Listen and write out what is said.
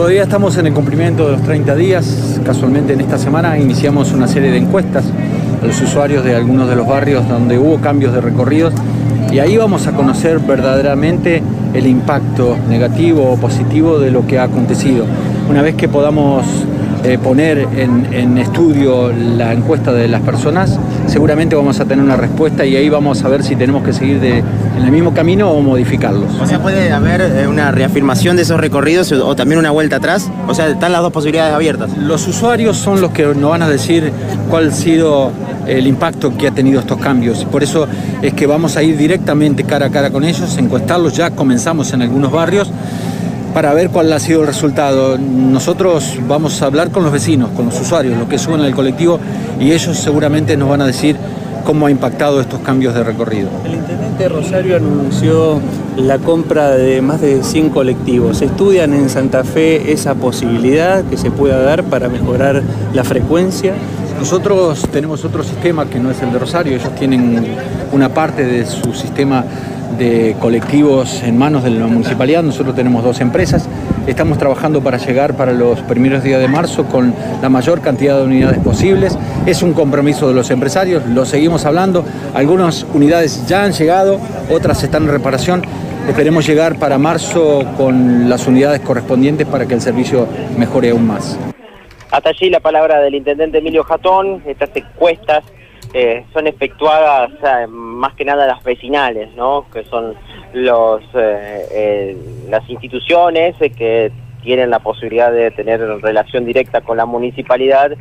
Todavía estamos en el cumplimiento de los 30 días. Casualmente en esta semana iniciamos una serie de encuestas a los usuarios de algunos de los barrios donde hubo cambios de recorridos y ahí vamos a conocer verdaderamente el impacto negativo o positivo de lo que ha acontecido. Una vez que podamos eh, poner en, estudio la encuesta de las personas, seguramente vamos a tener una respuesta y ahí vamos a ver si tenemos que seguir de, en el mismo camino o modificarlos. O sea, puede haber eh, una reafirmación de esos recorridos o también una vuelta atrás. O sea, están las dos posibilidades abiertas. Los usuarios son los que nos van a decir cuál ha sido el impacto que ha tenido estos cambios. Por eso es que vamos a ir directamente cara a cara con ellos, encuestarlos, ya comenzamos en algunos barrios para ver cuál ha sido el resultado. Nosotros vamos a hablar con los vecinos, con los usuarios, los que suben al colectivo y ellos seguramente nos van a decir cómo ha impactado estos cambios de recorrido. El intendente Rosario anunció la compra de más de 100 colectivos. ¿Estudian en Santa Fe esa posibilidad que se pueda dar para mejorar la frecuencia? Nosotros tenemos otro sistema que no es el de Rosario, ellos tienen una parte de su sistema de colectivos en manos de la municipalidad, nosotros tenemos dos empresas, estamos trabajando para llegar para los primeros días de marzo con la mayor cantidad de unidades posibles, es un compromiso de los empresarios, lo seguimos hablando, algunas unidades ya han llegado, otras están en reparación, esperemos llegar para marzo con las unidades correspondientes para que el servicio mejore aún más. Hasta allí la palabra del intendente Emilio Jatón, estas encuestas eh, son efectuadas más que nada las vecinales, ¿no? que son los, eh, eh, las instituciones que tienen la posibilidad de tener relación directa con la municipalidad